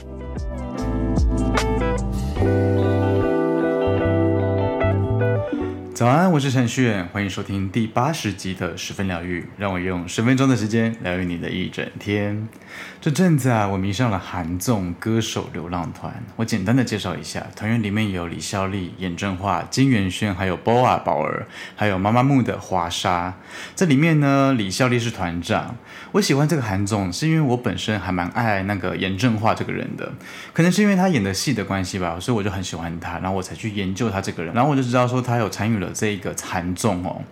Thank you. 早安，我是程序员，欢迎收听第八十集的十分疗愈，让我用十分钟的时间疗愈你的一整天。这阵子啊，我迷上了韩综歌手流浪团。我简单的介绍一下，团员里面有李孝利、严正化、金元轩，还有 BoA 宝儿，还有妈妈木的华莎。这里面呢，李孝利是团长。我喜欢这个韩综，是因为我本身还蛮爱那个严正化这个人的，可能是因为他演的戏的关系吧，所以我就很喜欢他，然后我才去研究他这个人，然后我就知道说他有参与了。这一个惨重哦，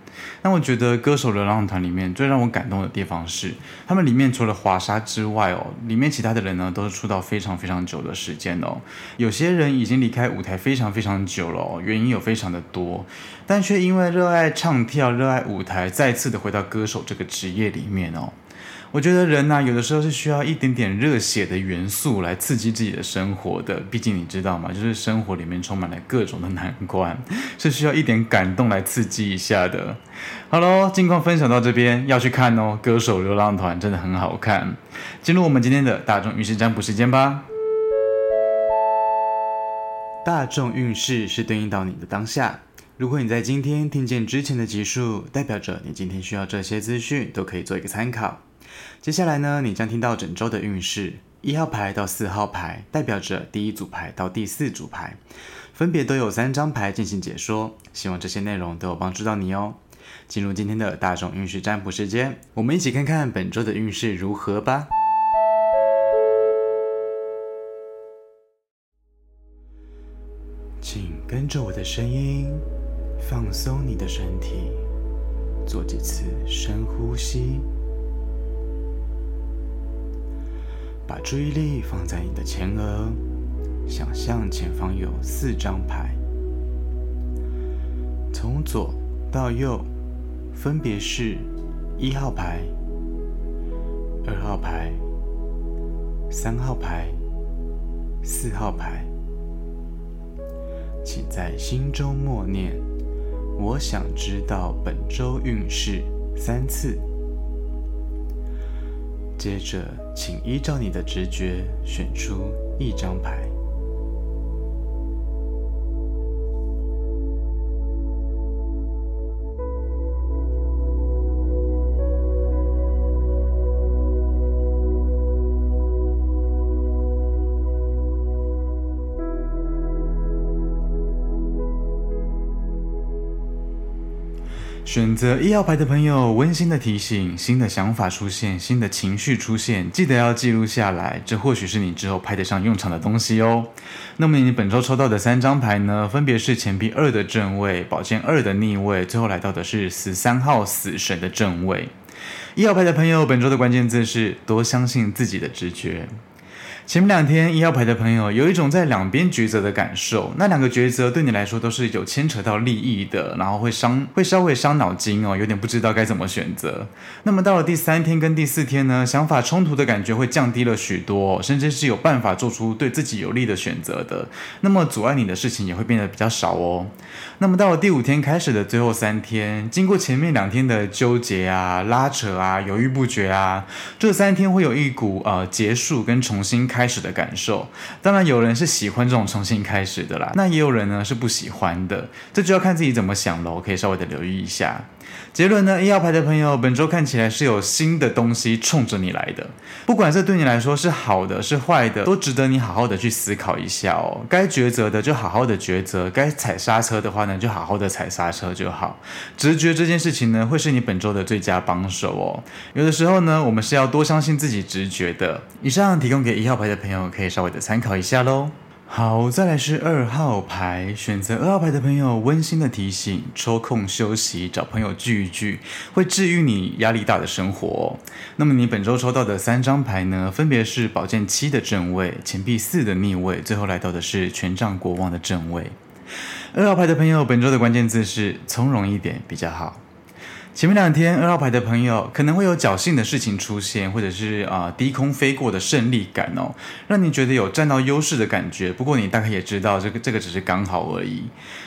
那我觉得歌手流浪团里面最让我感动的地方是，他们里面除了华莎之外哦，里面其他的人呢都是出道非常非常久的时间哦，有些人已经离开舞台非常非常久了哦，原因有非常的多，但却因为热爱唱跳、热爱舞台，再次的回到歌手这个职业里面哦。我觉得人呐、有的时候是需要一点点热血的元素来刺激自己的生活的。毕竟你知道吗？就是生活里面充满了各种的难关，是需要一点感动来刺激一下的。好喽，近况分享到这边，要去看哦，《歌手流浪团》真的很好看。进入我们今天的大众运势占卜时间吧。大众运势是对应到你的当下。如果你在今天听见之前的集数，代表着你今天需要这些资讯，都可以做一个参考。接下来呢，你将听到整周的运势，一号牌到四号牌代表着第一组牌到第四组牌，分别都有三张牌进行解说，希望这些内容都有帮助到你哦。进入今天的大众运势占卜时间，我们一起看看本周的运势如何吧。请跟着我的声音，放松你的身体，做几次深呼吸。把注意力放在你的前额，想象前方有四张牌，从左到右，分别是一号牌、二号牌、三号牌、四号牌。请在心中默念：“我想知道本周运势”三次。接着，请依照你的直觉选出一张牌。选择一号牌的朋友，温馨的提醒：新的想法出现，新的情绪出现，记得要记录下来，这或许是你之后派得上用场的东西哦。那么你本周抽到的三张牌呢？分别是钱币二的正位、宝剑二的逆位，最后来到的是十三号死神的正位。一号牌的朋友，本周的关键字是多相信自己的直觉。前面两天一号牌的朋友有一种在两边抉择的感受，那两个抉择对你来说都是有牵扯到利益的，然后会伤，会稍微伤脑筋哦，有点不知道该怎么选择。那么到了第三天跟第四天呢，想法冲突的感觉会降低了许多，甚至是有办法做出对自己有利的选择的。那么阻碍你的事情也会变得比较少哦。那么到了第五天开始的最后三天，经过前面两天的纠结啊、拉扯啊、犹豫不决啊，这三天会有一股呃结束跟重新开。始的感受，当然有人是喜欢这种重新开始的啦，那也有人呢是不喜欢的，这就要看自己怎么想喽，可以稍微的留意一下。结论呢，一号牌的朋友，本周看起来是有新的东西冲着你来的，不管这对你来说是好的是坏的，都值得你好好的去思考一下哦。该抉择的就好好的抉择，该踩刹车的话呢，就好好的踩刹车就好。直觉这件事情呢，会是你本周的最佳帮手哦。有的时候呢，我们是要多相信自己直觉的。以上提供给一号牌的朋友，可以稍微的参考一下喽。好，再来是二号牌，选择二号牌的朋友，温馨的提醒：抽空休息，找朋友聚一聚，会治愈你压力大的生活。那么你本周抽到的三张牌呢，分别是宝剑七的正位、钱币四的逆位，最后来到的是权杖国王的正位。二号牌的朋友，本周的关键字是从容一点比较好。前面两天二号牌的朋友可能会有侥幸的事情出现，或者是啊、低空飞过的胜利感哦，让你觉得有占到优势的感觉。不过你大概也知道，这个这个只是刚好而已。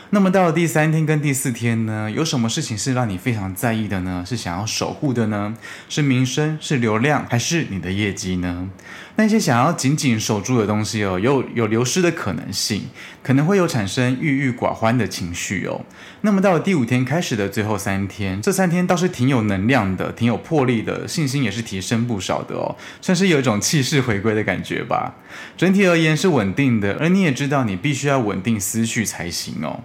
那么到了第三天跟第四天呢，有什么事情是让你非常在意的呢？是想要守护的呢？是名声，是流量，还是你的业绩呢？那些想要紧紧守住的东西哦，有有流失的可能性，可能会有产生郁郁寡欢的情绪哦。那么到了第五天开始的最后三天，这三天倒是挺有能量的，挺有魄力的，信心也是提升不少的哦，算是有一种气势回归的感觉吧。整体而言是稳定的，而你也知道你必须要稳定思绪才行哦。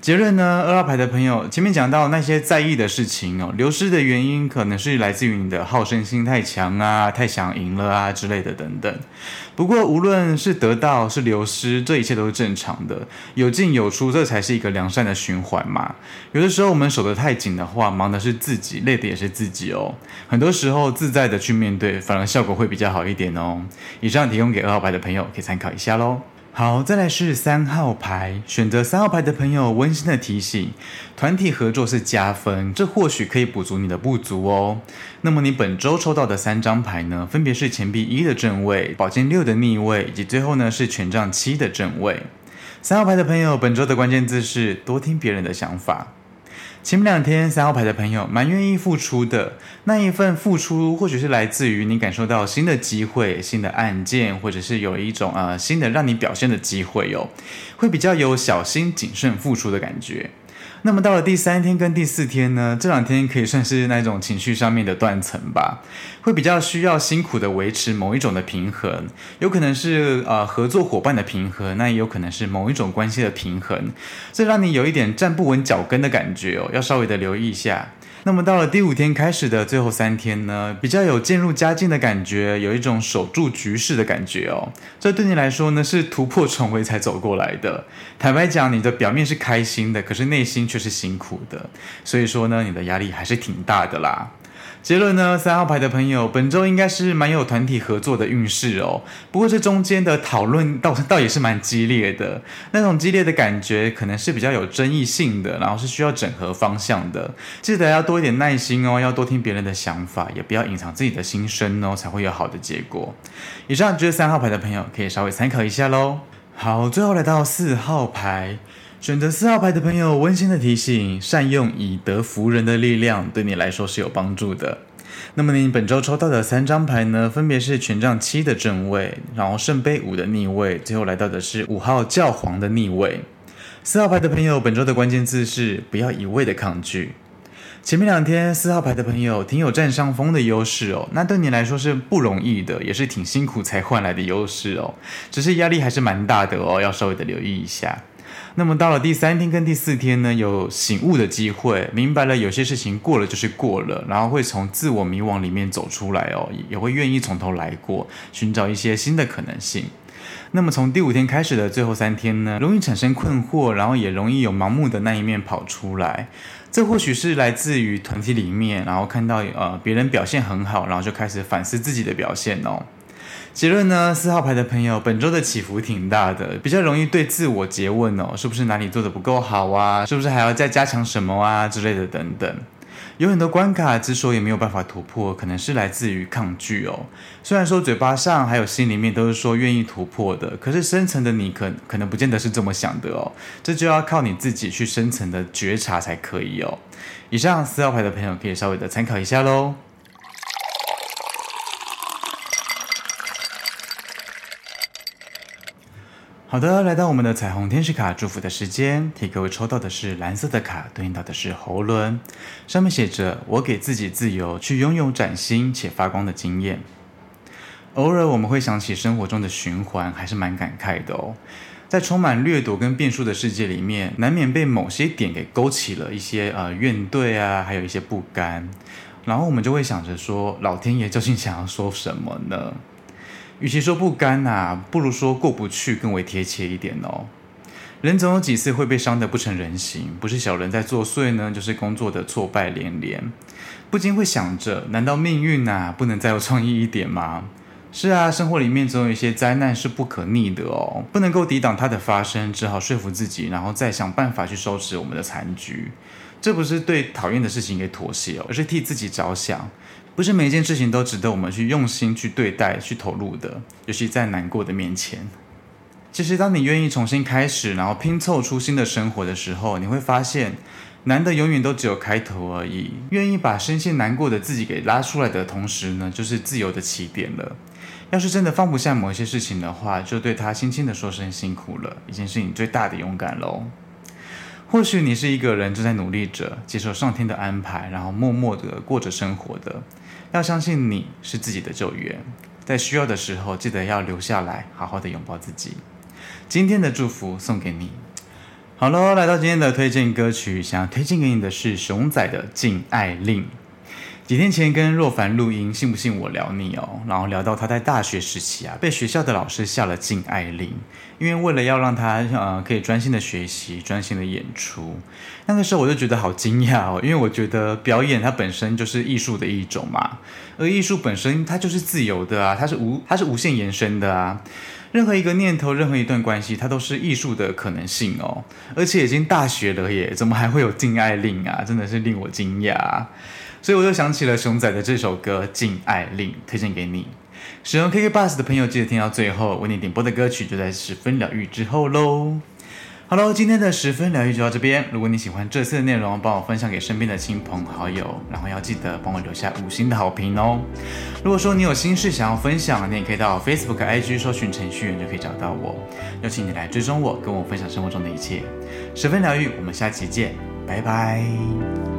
结论呢？二号牌的朋友，前面讲到那些在意的事情哦，流失的原因可能是来自于你的好胜心太强啊，太想赢了啊之类的等等。不过无论是得到是流失，这一切都是正常的，有进有出，这才是一个良善的循环嘛。有的时候我们守得太紧的话，忙的是自己，累的也是自己哦。很多时候自在的去面对，反而效果会比较好一点哦。以上提供给二号牌的朋友可以参考一下喽。好，再来是三号牌，选择三号牌的朋友，温馨的提醒：团体合作是加分，这或许可以补足你的不足哦。那么你本周抽到的三张牌呢，分别是钱币一的正位、宝剑六的逆位，以及最后呢是权杖七的正位。三号牌的朋友，本周的关键字是多听别人的想法。前面两天三号牌的朋友蛮愿意付出的，那一份付出或许是来自于你感受到新的机会、新的案件，或者是有一种呃新的让你表现的机会哟、哦，会比较有小心谨慎付出的感觉。那么到了第三天跟第四天呢，这两天可以算是那种情绪上面的断层吧，会比较需要辛苦的维持某一种的平衡，有可能是呃合作伙伴的平衡，那也有可能是某一种关系的平衡，这让你有一点站不稳脚跟的感觉哦，要稍微的留意一下。那么到了第五天开始的最后三天呢，比较有渐入佳境的感觉，有一种守住局势的感觉哦。这对你来说呢，是突破重围才走过来的。坦白讲，你的表面是开心的，可是内心却是辛苦的。所以说呢，你的压力还是挺大的啦。结论呢，三号牌的朋友，本周应该是蛮有团体合作的运势哦。不过这中间的讨论 倒倒也是蛮激烈的，那种激烈的感觉可能是比较有争议性的，然后是需要整合方向的。记得要多一点耐心哦，要多听别人的想法，也不要隐藏自己的心声哦，才会有好的结果。以上就是三号牌的朋友可以稍微参考一下喽。好，最后来到四号牌。选择四号牌的朋友，温馨的提醒：善用以德服人的力量，对你来说是有帮助的。那么你本周抽到的三张牌呢，分别是权杖七的正位，然后圣杯五的逆位，最后来到的是五号教皇的逆位。四号牌的朋友，本周的关键字是不要一味的抗拒。前面两天四号牌的朋友挺有占上风的优势哦，那对你来说是不容易的，也是挺辛苦才换来的优势哦，只是压力还是蛮大的哦，要稍微的留意一下。那么到了第三天跟第四天呢，有醒悟的机会，明白了有些事情过了就是过了，然后会从自我迷惘里面走出来哦，也会愿意从头来过，寻找一些新的可能性。那么从第五天开始的最后三天呢，容易产生困惑，然后也容易有盲目的那一面跑出来，这或许是来自于团体里面，然后看到呃别人表现很好，然后就开始反思自己的表现哦。结论呢，四号牌的朋友，本周的起伏挺大的，比较容易对自我诘问哦，是不是哪里做得不够好啊？是不是还要再加强什么啊之类的等等。有很多关卡之所以没有办法突破，可能是来自于抗拒哦。虽然说嘴巴上还有心里面都是说愿意突破的，可是深层的你可可能不见得是这么想的哦。这就要靠你自己去深层的觉察才可以哦。以上四号牌的朋友可以稍微的参考一下喽。好的，来到我们的彩虹天使卡祝福的时间，替各位抽到的是蓝色的卡，对应到的是喉轮，上面写着：“我给自己自由，去拥有崭新且发光的经验。”偶尔我们会想起生活中的循环，还是蛮感慨的哦。在充满掠夺跟变数的世界里面，难免被某些点给勾起了一些呃怨怼啊，还有一些不甘，然后我们就会想着说：“老天爷究竟想要说什么呢？”与其说不甘呐，不如说过不去更为贴切一点哦。人总有几次会被伤得不成人形，不是小人在作祟呢，就是工作的挫败连连。不禁会想着，难道命运呐不能再有创意一点吗？是啊，生活里面总有一些灾难是不可逆的哦，不能够抵挡它的发生，只好说服自己，然后再想办法去收拾我们的残局。这不是对讨厌的事情给妥协哦，而是替自己着想。不是每一件事情都值得我们去用心去对待、去投入的，尤其在难过的面前。其实，当你愿意重新开始，然后拼凑出新的生活的时候，你会发现，难的永远都只有开头而已。愿意把深陷难过的自己给拉出来的同时呢，就是自由的起点了。要是真的放不下某一些事情的话，就对他轻轻的说声辛苦了，已经是你最大的勇敢喽。或许你是一个人正在努力着，接受上天的安排，然后默默的过着生活的。要相信你是自己的救援，在需要的时候记得要留下来，好好的拥抱自己。今天的祝福送给你。好喽，来到今天的推荐歌曲，想要推荐给你的是熊仔的《禁爱令》。几天前跟若凡录音，信不信我聊你哦？然后聊到他在大学时期啊，被学校的老师下了禁爱令，因为为了要让他呃可以专心的学习、专心的演出。那个时候我就觉得好惊讶哦，因为我觉得表演它本身就是艺术的一种嘛，而艺术本身它就是自由的啊，它是无它是无限延伸的啊，任何一个念头、任何一段关系，它都是艺术的可能性哦。而且已经大学了耶，怎么还会有禁爱令啊？真的是令我惊讶。所以我又想起了熊仔的这首歌《敬爱令》，推荐给你。使用 KKBOX 的朋友记得听到最后，为你点播的歌曲就在十分疗愈之后喽。好喽，今天的十分疗愈就到这边。如果你喜欢这次的内容，帮我分享给身边的亲朋好友，然后要记得帮我留下五星的好评哦。如果说你有心事想要分享，你也可以到 Facebook、IG 搜寻程序员就可以找到我。邀请你来追踪我，跟我分享生活中的一切。十分疗愈，我们下期见，拜拜。